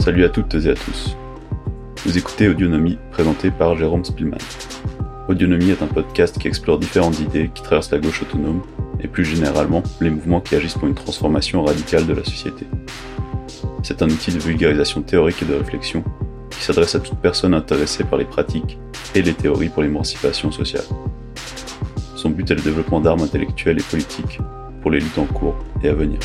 Salut à toutes et à tous. Vous écoutez Audionomie, présenté par Jérôme Spielmann. Audionomie est un podcast qui explore différentes idées qui traversent la gauche autonome et plus généralement les mouvements qui agissent pour une transformation radicale de la société. C'est un outil de vulgarisation théorique et de réflexion qui s'adresse à toute personne intéressée par les pratiques et les théories pour l'émancipation sociale. Son but est le développement d'armes intellectuelles et politiques pour les luttes en cours et à venir.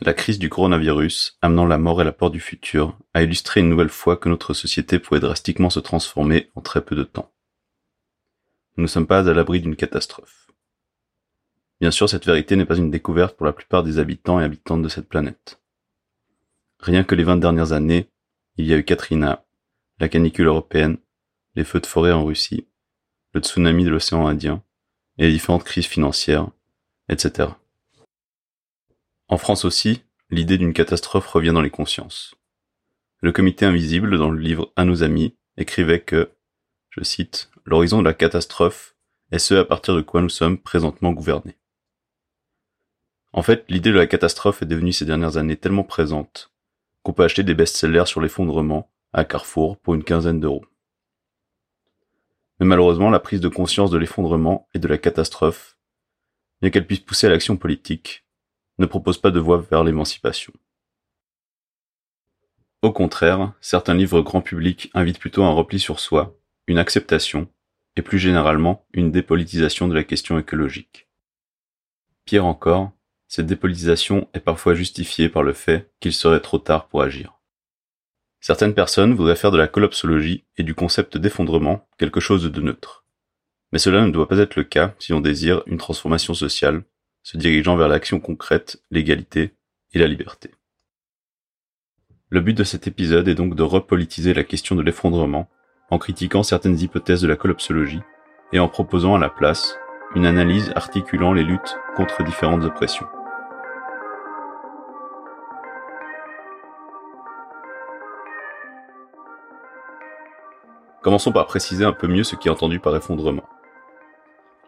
La crise du coronavirus, amenant la mort et la peur du futur, a illustré une nouvelle fois que notre société pouvait drastiquement se transformer en très peu de temps. Nous ne sommes pas à l'abri d'une catastrophe. Bien sûr, cette vérité n'est pas une découverte pour la plupart des habitants et habitantes de cette planète. Rien que les 20 dernières années, il y a eu Katrina, la canicule européenne, les feux de forêt en Russie, le tsunami de l'océan Indien, et les différentes crises financières, etc. En France aussi, l'idée d'une catastrophe revient dans les consciences. Le comité invisible, dans le livre À nos amis, écrivait que, je cite, l'horizon de la catastrophe est ce à partir de quoi nous sommes présentement gouvernés. En fait, l'idée de la catastrophe est devenue ces dernières années tellement présente qu'on peut acheter des best-sellers sur l'effondrement à Carrefour pour une quinzaine d'euros. Mais malheureusement, la prise de conscience de l'effondrement et de la catastrophe, bien qu'elle puisse pousser à l'action politique, ne propose pas de voie vers l'émancipation. Au contraire, certains livres grand public invitent plutôt un repli sur soi, une acceptation, et plus généralement une dépolitisation de la question écologique. Pire encore, cette dépolitisation est parfois justifiée par le fait qu'il serait trop tard pour agir. Certaines personnes voudraient faire de la collapsologie et du concept d'effondrement quelque chose de neutre. Mais cela ne doit pas être le cas si on désire une transformation sociale se dirigeant vers l'action concrète, l'égalité et la liberté. Le but de cet épisode est donc de repolitiser la question de l'effondrement en critiquant certaines hypothèses de la collapsologie et en proposant à la place une analyse articulant les luttes contre différentes oppressions. Commençons par préciser un peu mieux ce qui est entendu par effondrement.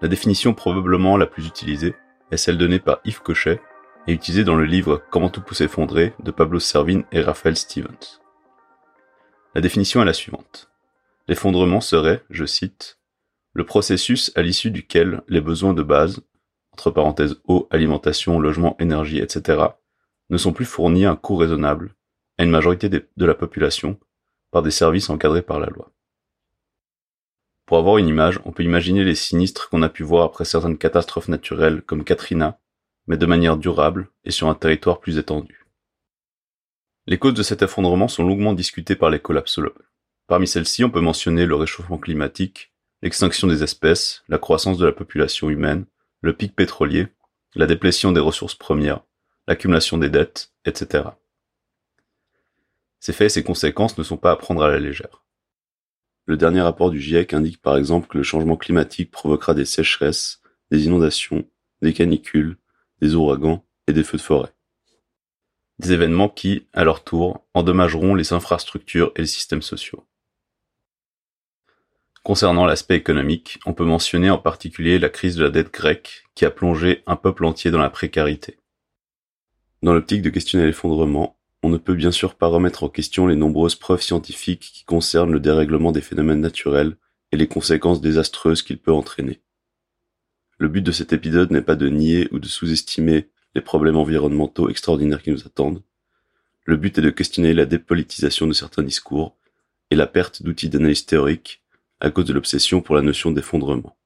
La définition probablement la plus utilisée est celle donnée par Yves Cochet et utilisée dans le livre Comment tout peut s'effondrer de Pablo Servine et Raphaël Stevens. La définition est la suivante. L'effondrement serait, je cite, le processus à l'issue duquel les besoins de base, entre parenthèses eau, alimentation, logement, énergie, etc., ne sont plus fournis à un coût raisonnable à une majorité de la population par des services encadrés par la loi. Pour avoir une image, on peut imaginer les sinistres qu'on a pu voir après certaines catastrophes naturelles comme Katrina, mais de manière durable et sur un territoire plus étendu. Les causes de cet effondrement sont longuement discutées par les collapsologues. Parmi celles-ci, on peut mentionner le réchauffement climatique, l'extinction des espèces, la croissance de la population humaine, le pic pétrolier, la déplétion des ressources premières, l'accumulation des dettes, etc. Ces faits et ces conséquences ne sont pas à prendre à la légère. Le dernier rapport du GIEC indique par exemple que le changement climatique provoquera des sécheresses, des inondations, des canicules, des ouragans et des feux de forêt. Des événements qui, à leur tour, endommageront les infrastructures et les systèmes sociaux. Concernant l'aspect économique, on peut mentionner en particulier la crise de la dette grecque qui a plongé un peuple entier dans la précarité. Dans l'optique de questionner l'effondrement, on ne peut bien sûr pas remettre en question les nombreuses preuves scientifiques qui concernent le dérèglement des phénomènes naturels et les conséquences désastreuses qu'il peut entraîner. Le but de cet épisode n'est pas de nier ou de sous-estimer les problèmes environnementaux extraordinaires qui nous attendent. Le but est de questionner la dépolitisation de certains discours et la perte d'outils d'analyse théorique à cause de l'obsession pour la notion d'effondrement.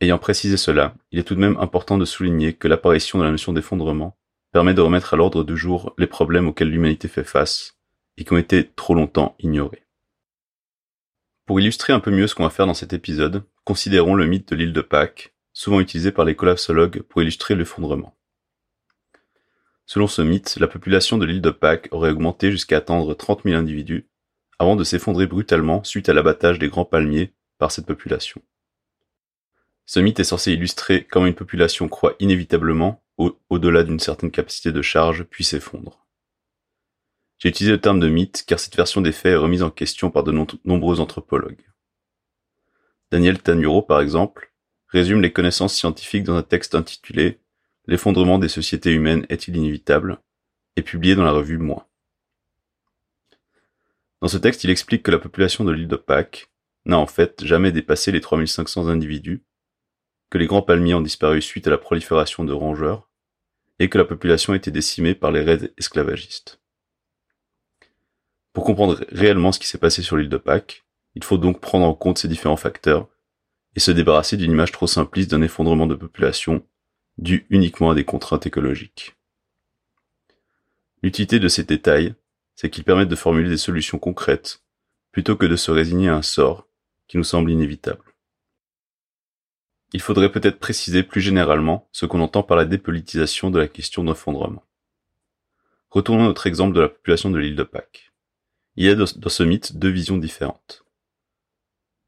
Ayant précisé cela, il est tout de même important de souligner que l'apparition de la notion d'effondrement permet de remettre à l'ordre du jour les problèmes auxquels l'humanité fait face et qui ont été trop longtemps ignorés. Pour illustrer un peu mieux ce qu'on va faire dans cet épisode, considérons le mythe de l'île de Pâques, souvent utilisé par les collapsologues pour illustrer l'effondrement. Selon ce mythe, la population de l'île de Pâques aurait augmenté jusqu'à atteindre 30 000 individus avant de s'effondrer brutalement suite à l'abattage des grands palmiers par cette population. Ce mythe est censé illustrer comment une population croît inévitablement au-delà d'une certaine capacité de charge puis s'effondre. J'ai utilisé le terme de mythe car cette version des faits est remise en question par de nombreux anthropologues. Daniel Tanuro, par exemple, résume les connaissances scientifiques dans un texte intitulé L'effondrement des sociétés humaines est-il inévitable? et publié dans la revue Moi. Dans ce texte, il explique que la population de l'île de Pâques n'a en fait jamais dépassé les 3500 individus, que les grands palmiers ont disparu suite à la prolifération de rongeurs, et que la population a été décimée par les raids esclavagistes. Pour comprendre réellement ce qui s'est passé sur l'île de Pâques, il faut donc prendre en compte ces différents facteurs et se débarrasser d'une image trop simpliste d'un effondrement de population dû uniquement à des contraintes écologiques. L'utilité de ces détails, c'est qu'ils permettent de formuler des solutions concrètes plutôt que de se résigner à un sort qui nous semble inévitable. Il faudrait peut-être préciser plus généralement ce qu'on entend par la dépolitisation de la question d'effondrement. Retournons à notre exemple de la population de l'île de Pâques. Il y a dans ce mythe deux visions différentes.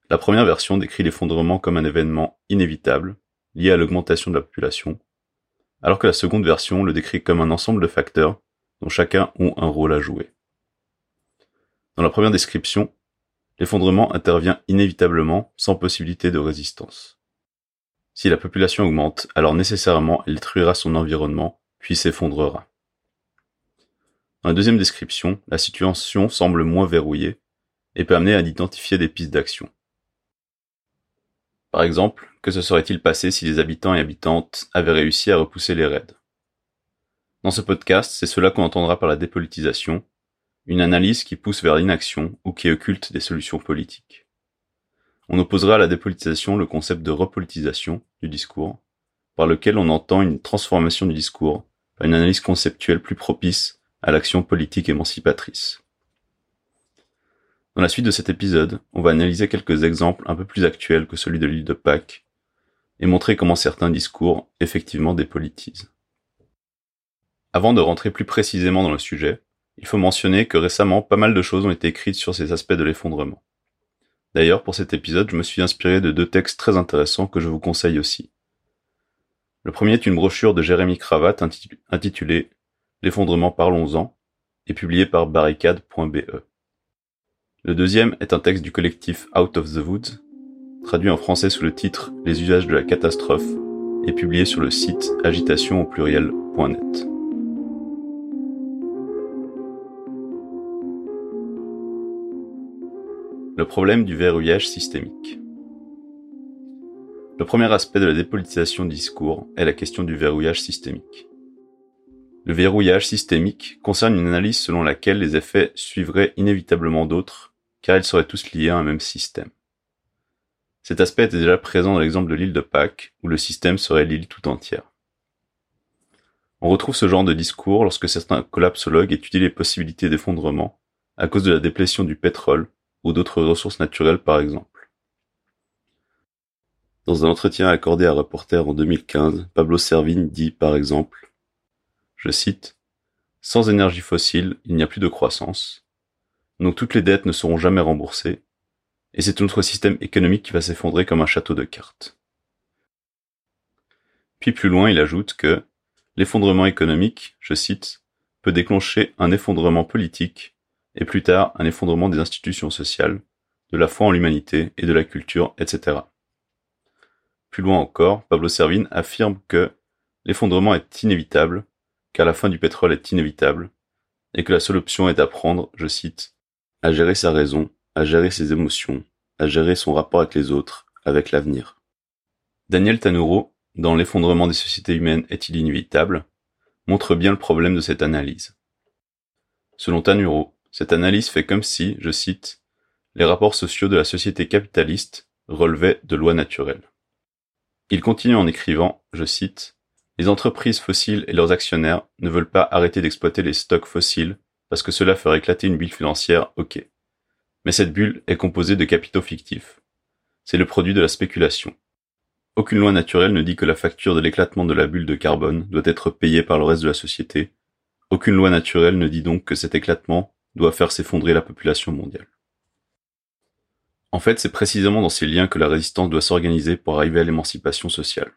La première version décrit l'effondrement comme un événement inévitable, lié à l'augmentation de la population, alors que la seconde version le décrit comme un ensemble de facteurs dont chacun ont un rôle à jouer. Dans la première description, l'effondrement intervient inévitablement sans possibilité de résistance. Si la population augmente, alors nécessairement elle détruira son environnement, puis s'effondrera. Dans la deuxième description, la situation semble moins verrouillée et peut amener à identifier des pistes d'action. Par exemple, que se serait-il passé si les habitants et habitantes avaient réussi à repousser les raids? Dans ce podcast, c'est cela qu'on entendra par la dépolitisation, une analyse qui pousse vers l'inaction ou qui occulte des solutions politiques. On opposera à la dépolitisation le concept de repolitisation du discours, par lequel on entend une transformation du discours par une analyse conceptuelle plus propice à l'action politique émancipatrice. Dans la suite de cet épisode, on va analyser quelques exemples un peu plus actuels que celui de l'île de Pâques et montrer comment certains discours effectivement dépolitisent. Avant de rentrer plus précisément dans le sujet, il faut mentionner que récemment pas mal de choses ont été écrites sur ces aspects de l'effondrement. D'ailleurs, pour cet épisode, je me suis inspiré de deux textes très intéressants que je vous conseille aussi. Le premier est une brochure de Jérémy Cravat intitulée L'effondrement parlons-en et publiée par barricade.be. Le deuxième est un texte du collectif Out of the Woods, traduit en français sous le titre Les usages de la catastrophe et publié sur le site agitation. Le problème du verrouillage systémique. Le premier aspect de la dépolitisation du discours est la question du verrouillage systémique. Le verrouillage systémique concerne une analyse selon laquelle les effets suivraient inévitablement d'autres car ils seraient tous liés à un même système. Cet aspect était déjà présent dans l'exemple de l'île de Pâques, où le système serait l'île tout entière. On retrouve ce genre de discours lorsque certains collapsologues étudient les possibilités d'effondrement à cause de la déplétion du pétrole ou d'autres ressources naturelles par exemple. Dans un entretien accordé à Reporter en 2015, Pablo Servigne dit par exemple, je cite, Sans énergie fossile, il n'y a plus de croissance, donc toutes les dettes ne seront jamais remboursées, et c'est notre système économique qui va s'effondrer comme un château de cartes. Puis plus loin, il ajoute que l'effondrement économique, je cite, peut déclencher un effondrement politique et plus tard un effondrement des institutions sociales, de la foi en l'humanité et de la culture, etc. Plus loin encore, Pablo Servine affirme que l'effondrement est inévitable, car la fin du pétrole est inévitable, et que la seule option est d'apprendre, je cite, à gérer sa raison, à gérer ses émotions, à gérer son rapport avec les autres, avec l'avenir. Daniel Tanuro, dans L'effondrement des sociétés humaines est-il inévitable, montre bien le problème de cette analyse. Selon Tanuro, cette analyse fait comme si, je cite, les rapports sociaux de la société capitaliste relevaient de lois naturelles. Il continue en écrivant, je cite, Les entreprises fossiles et leurs actionnaires ne veulent pas arrêter d'exploiter les stocks fossiles parce que cela ferait éclater une bulle financière, ok. Mais cette bulle est composée de capitaux fictifs. C'est le produit de la spéculation. Aucune loi naturelle ne dit que la facture de l'éclatement de la bulle de carbone doit être payée par le reste de la société. Aucune loi naturelle ne dit donc que cet éclatement doit faire s'effondrer la population mondiale. En fait, c'est précisément dans ces liens que la résistance doit s'organiser pour arriver à l'émancipation sociale.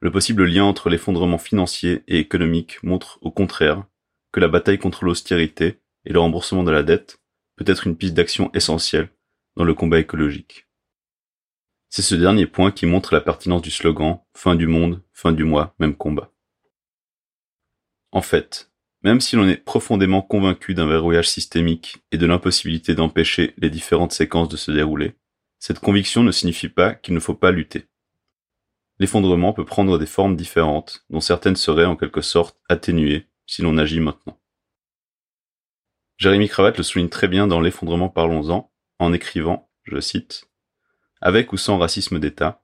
Le possible lien entre l'effondrement financier et économique montre, au contraire, que la bataille contre l'austérité et le remboursement de la dette peut être une piste d'action essentielle dans le combat écologique. C'est ce dernier point qui montre la pertinence du slogan Fin du monde, fin du mois, même combat. En fait, même si l'on est profondément convaincu d'un verrouillage systémique et de l'impossibilité d'empêcher les différentes séquences de se dérouler, cette conviction ne signifie pas qu'il ne faut pas lutter. L'effondrement peut prendre des formes différentes, dont certaines seraient en quelque sorte atténuées si l'on agit maintenant. Jérémy Cravate le souligne très bien dans L'effondrement parlons-en, en écrivant, je cite, avec ou sans racisme d'État,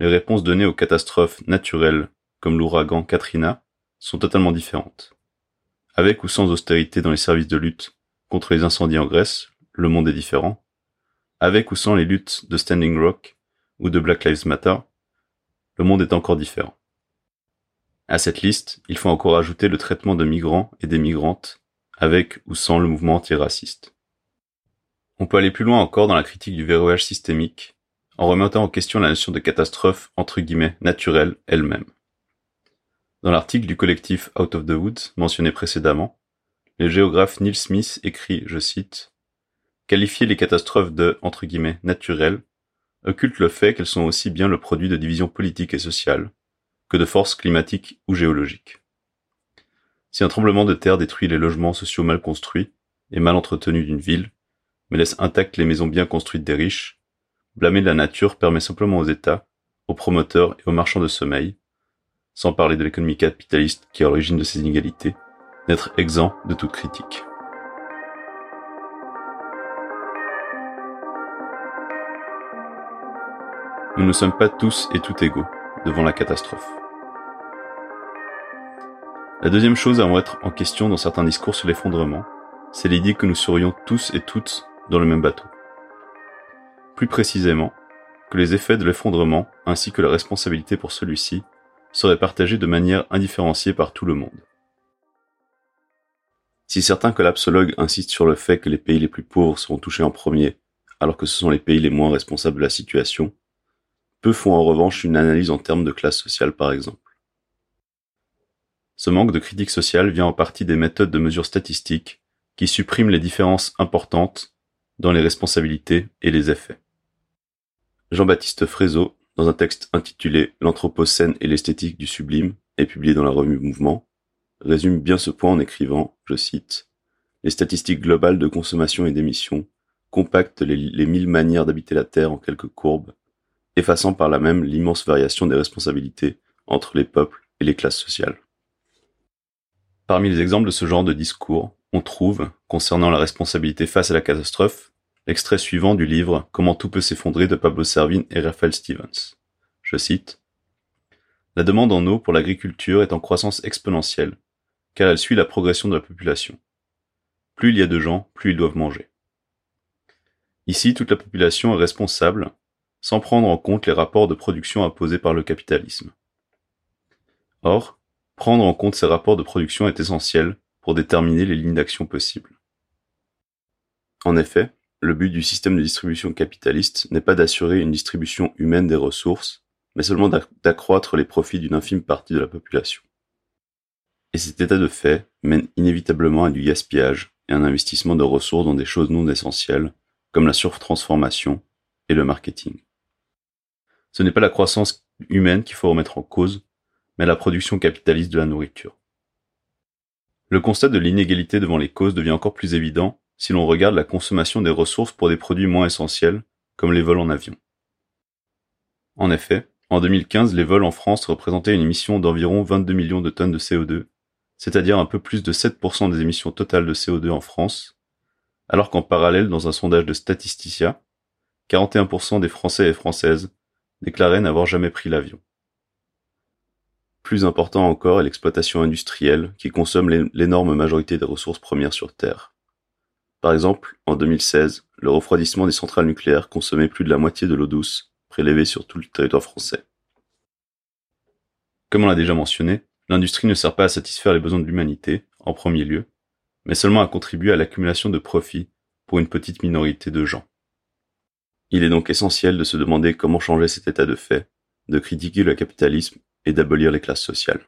les réponses données aux catastrophes naturelles, comme l'ouragan Katrina, sont totalement différentes. Avec ou sans austérité dans les services de lutte contre les incendies en Grèce, le monde est différent. Avec ou sans les luttes de Standing Rock ou de Black Lives Matter, le monde est encore différent. À cette liste, il faut encore ajouter le traitement de migrants et des migrantes, avec ou sans le mouvement antiraciste. On peut aller plus loin encore dans la critique du verrouillage systémique en remettant en question la notion de catastrophe entre guillemets naturelle elle-même. Dans l'article du collectif Out of the Woods mentionné précédemment, le géographe Neil Smith écrit, je cite, Qualifier les catastrophes de entre guillemets naturelles occulte le fait qu'elles sont aussi bien le produit de divisions politiques et sociales que de forces climatiques ou géologiques. Si un tremblement de terre détruit les logements sociaux mal construits et mal entretenus d'une ville, mais laisse intactes les maisons bien construites des riches, Blâmer la nature permet simplement aux États, aux promoteurs et aux marchands de sommeil, sans parler de l'économie capitaliste qui est à l'origine de ces inégalités, d'être exempt de toute critique. Nous ne sommes pas tous et toutes égaux devant la catastrophe. La deuxième chose à mettre en question dans certains discours sur l'effondrement, c'est l'idée que nous serions tous et toutes dans le même bateau plus précisément, que les effets de l'effondrement ainsi que la responsabilité pour celui-ci seraient partagés de manière indifférenciée par tout le monde. Si certains collapsologues insistent sur le fait que les pays les plus pauvres seront touchés en premier, alors que ce sont les pays les moins responsables de la situation, peu font en revanche une analyse en termes de classe sociale par exemple. Ce manque de critique sociale vient en partie des méthodes de mesure statistique qui suppriment les différences importantes dans les responsabilités et les effets. Jean-Baptiste Frézeau, dans un texte intitulé L'Anthropocène et l'esthétique du sublime, et publié dans la revue Mouvement, résume bien ce point en écrivant, je cite, Les statistiques globales de consommation et d'émissions compactent les, mille manières d'habiter la Terre en quelques courbes, effaçant par là même l'immense variation des responsabilités entre les peuples et les classes sociales. Parmi les exemples de ce genre de discours, on trouve, concernant la responsabilité face à la catastrophe, L'extrait suivant du livre Comment tout peut s'effondrer de Pablo Servine et Raphaël Stevens. Je cite La demande en eau pour l'agriculture est en croissance exponentielle, car elle suit la progression de la population. Plus il y a de gens, plus ils doivent manger. Ici, toute la population est responsable, sans prendre en compte les rapports de production imposés par le capitalisme. Or, prendre en compte ces rapports de production est essentiel pour déterminer les lignes d'action possibles. En effet, le but du système de distribution capitaliste n'est pas d'assurer une distribution humaine des ressources, mais seulement d'accroître les profits d'une infime partie de la population. Et cet état de fait mène inévitablement à du gaspillage et un investissement de ressources dans des choses non essentielles, comme la surtransformation et le marketing. Ce n'est pas la croissance humaine qu'il faut remettre en cause, mais la production capitaliste de la nourriture. Le constat de l'inégalité devant les causes devient encore plus évident si l'on regarde la consommation des ressources pour des produits moins essentiels, comme les vols en avion. En effet, en 2015, les vols en France représentaient une émission d'environ 22 millions de tonnes de CO2, c'est-à-dire un peu plus de 7% des émissions totales de CO2 en France, alors qu'en parallèle, dans un sondage de Statisticia, 41% des Français et Françaises déclaraient n'avoir jamais pris l'avion. Plus important encore est l'exploitation industrielle qui consomme l'énorme majorité des ressources premières sur Terre. Par exemple, en 2016, le refroidissement des centrales nucléaires consommait plus de la moitié de l'eau douce prélevée sur tout le territoire français. Comme on l'a déjà mentionné, l'industrie ne sert pas à satisfaire les besoins de l'humanité, en premier lieu, mais seulement à contribuer à l'accumulation de profits pour une petite minorité de gens. Il est donc essentiel de se demander comment changer cet état de fait, de critiquer le capitalisme et d'abolir les classes sociales.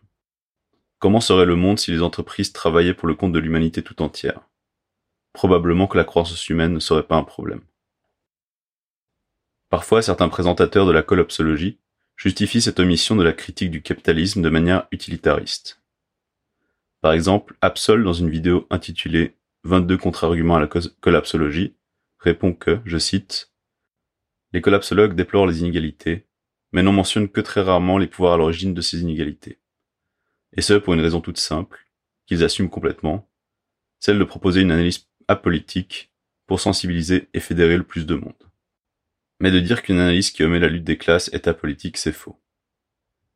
Comment serait le monde si les entreprises travaillaient pour le compte de l'humanité tout entière? Probablement que la croissance humaine ne serait pas un problème. Parfois, certains présentateurs de la collapsologie justifient cette omission de la critique du capitalisme de manière utilitariste. Par exemple, Absol, dans une vidéo intitulée 22 contre-arguments à la collapsologie, répond que, je cite, Les collapsologues déplorent les inégalités, mais n'en mentionnent que très rarement les pouvoirs à l'origine de ces inégalités. Et ce pour une raison toute simple, qu'ils assument complètement, celle de proposer une analyse apolitique pour sensibiliser et fédérer le plus de monde. Mais de dire qu'une analyse qui omet la lutte des classes est apolitique, c'est faux.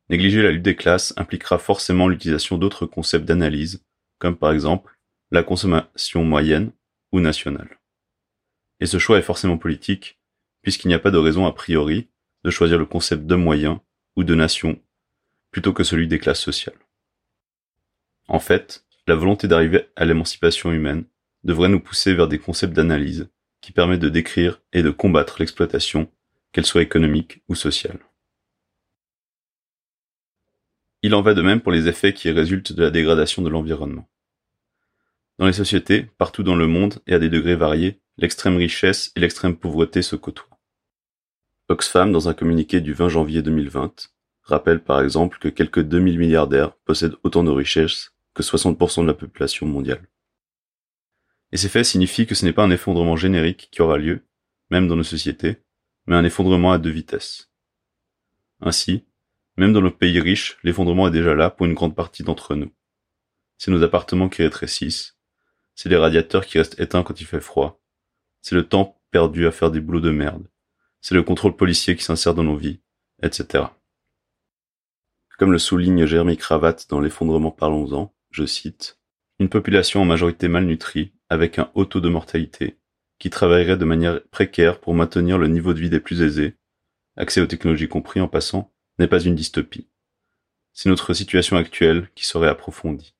Négliger la lutte des classes impliquera forcément l'utilisation d'autres concepts d'analyse, comme par exemple la consommation moyenne ou nationale. Et ce choix est forcément politique, puisqu'il n'y a pas de raison a priori de choisir le concept de moyen ou de nation plutôt que celui des classes sociales. En fait, la volonté d'arriver à l'émancipation humaine devrait nous pousser vers des concepts d'analyse qui permettent de décrire et de combattre l'exploitation, qu'elle soit économique ou sociale. Il en va de même pour les effets qui résultent de la dégradation de l'environnement. Dans les sociétés, partout dans le monde et à des degrés variés, l'extrême richesse et l'extrême pauvreté se côtoient. Oxfam, dans un communiqué du 20 janvier 2020, rappelle par exemple que quelques 2000 milliardaires possèdent autant de richesses que 60% de la population mondiale. Et ces faits signifient que ce n'est pas un effondrement générique qui aura lieu, même dans nos sociétés, mais un effondrement à deux vitesses. Ainsi, même dans nos pays riches, l'effondrement est déjà là pour une grande partie d'entre nous. C'est nos appartements qui rétrécissent, c'est les radiateurs qui restent éteints quand il fait froid, c'est le temps perdu à faire des boulots de merde, c'est le contrôle policier qui s'insère dans nos vies, etc. Comme le souligne Jérémy Cravate dans L'effondrement parlons-en, je cite, Une population en majorité malnutrie avec un haut taux de mortalité, qui travaillerait de manière précaire pour maintenir le niveau de vie des plus aisés, accès aux technologies compris en passant, n'est pas une dystopie. C'est notre situation actuelle qui serait approfondie.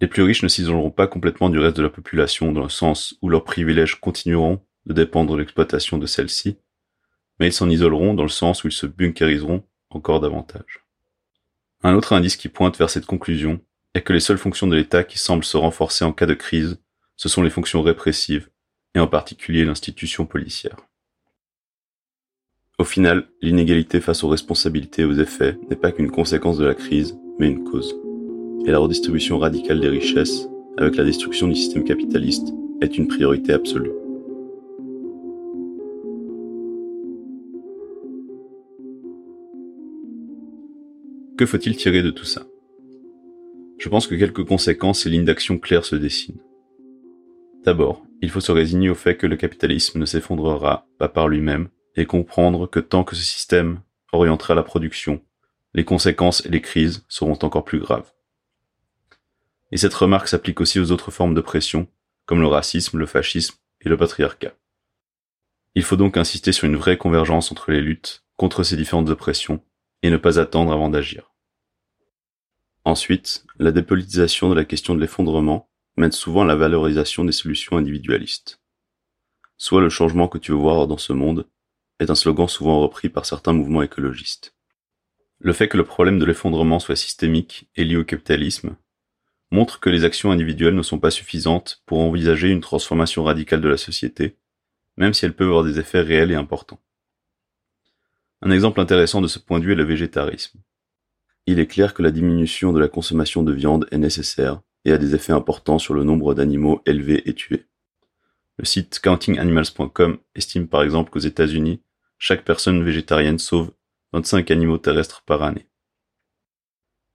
Les plus riches ne s'isoleront pas complètement du reste de la population dans le sens où leurs privilèges continueront de dépendre de l'exploitation de celle-ci, mais ils s'en isoleront dans le sens où ils se bunkeriseront encore davantage. Un autre indice qui pointe vers cette conclusion est que les seules fonctions de l'État qui semblent se renforcer en cas de crise ce sont les fonctions répressives, et en particulier l'institution policière. Au final, l'inégalité face aux responsabilités et aux effets n'est pas qu'une conséquence de la crise, mais une cause. Et la redistribution radicale des richesses, avec la destruction du système capitaliste, est une priorité absolue. Que faut-il tirer de tout ça? Je pense que quelques conséquences et lignes d'action claires se dessinent. D'abord, il faut se résigner au fait que le capitalisme ne s'effondrera pas par lui-même et comprendre que tant que ce système orientera la production, les conséquences et les crises seront encore plus graves. Et cette remarque s'applique aussi aux autres formes de pression, comme le racisme, le fascisme et le patriarcat. Il faut donc insister sur une vraie convergence entre les luttes contre ces différentes oppressions et ne pas attendre avant d'agir. Ensuite, la dépolitisation de la question de l'effondrement mène souvent à la valorisation des solutions individualistes. Soit le changement que tu veux voir dans ce monde est un slogan souvent repris par certains mouvements écologistes. Le fait que le problème de l'effondrement soit systémique et lié au capitalisme montre que les actions individuelles ne sont pas suffisantes pour envisager une transformation radicale de la société, même si elles peuvent avoir des effets réels et importants. Un exemple intéressant de ce point de vue est le végétarisme. Il est clair que la diminution de la consommation de viande est nécessaire et a des effets importants sur le nombre d'animaux élevés et tués. Le site countinganimals.com estime par exemple qu'aux États-Unis, chaque personne végétarienne sauve 25 animaux terrestres par année.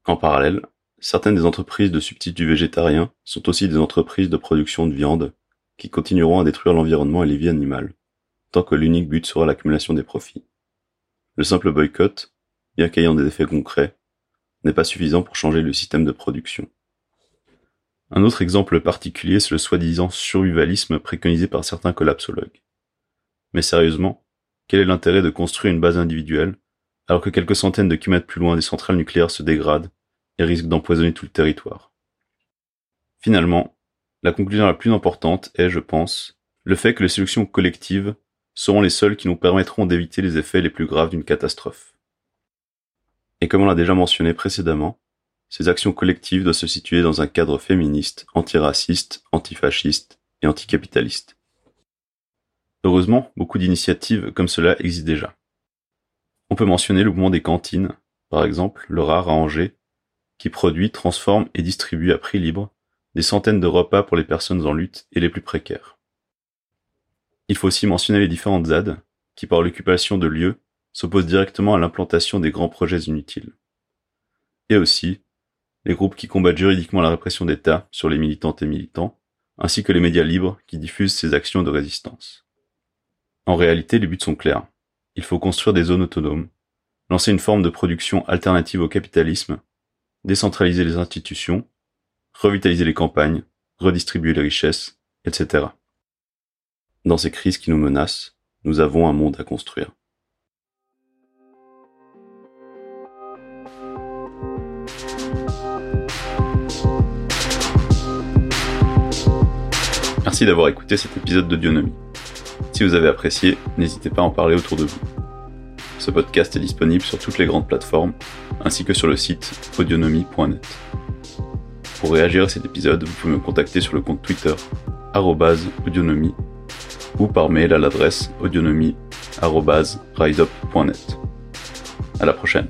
En parallèle, certaines des entreprises de substituts végétariens sont aussi des entreprises de production de viande qui continueront à détruire l'environnement et les vies animales, tant que l'unique but sera l'accumulation des profits. Le simple boycott, bien qu'ayant des effets concrets, n'est pas suffisant pour changer le système de production. Un autre exemple particulier, c'est le soi-disant survivalisme préconisé par certains collapsologues. Mais sérieusement, quel est l'intérêt de construire une base individuelle alors que quelques centaines de kilomètres plus loin des centrales nucléaires se dégradent et risquent d'empoisonner tout le territoire? Finalement, la conclusion la plus importante est, je pense, le fait que les solutions collectives seront les seules qui nous permettront d'éviter les effets les plus graves d'une catastrophe. Et comme on l'a déjà mentionné précédemment, ces actions collectives doivent se situer dans un cadre féministe, antiraciste, antifasciste et anticapitaliste. Heureusement, beaucoup d'initiatives comme cela existent déjà. On peut mentionner le mouvement des cantines, par exemple le rare à Angers, qui produit, transforme et distribue à prix libre des centaines de repas pour les personnes en lutte et les plus précaires. Il faut aussi mentionner les différentes ZAD, qui par l'occupation de lieux s'opposent directement à l'implantation des grands projets inutiles. Et aussi, les groupes qui combattent juridiquement la répression d'État sur les militantes et militants, ainsi que les médias libres qui diffusent ces actions de résistance. En réalité, les buts sont clairs. Il faut construire des zones autonomes, lancer une forme de production alternative au capitalisme, décentraliser les institutions, revitaliser les campagnes, redistribuer les richesses, etc. Dans ces crises qui nous menacent, nous avons un monde à construire. Merci d'avoir écouté cet épisode d'Audionomie. Si vous avez apprécié, n'hésitez pas à en parler autour de vous. Ce podcast est disponible sur toutes les grandes plateformes, ainsi que sur le site audionomie.net. Pour réagir à cet épisode, vous pouvez me contacter sur le compte Twitter audionomie ou par mail à l'adresse audionomie.riseup.net. À la prochaine.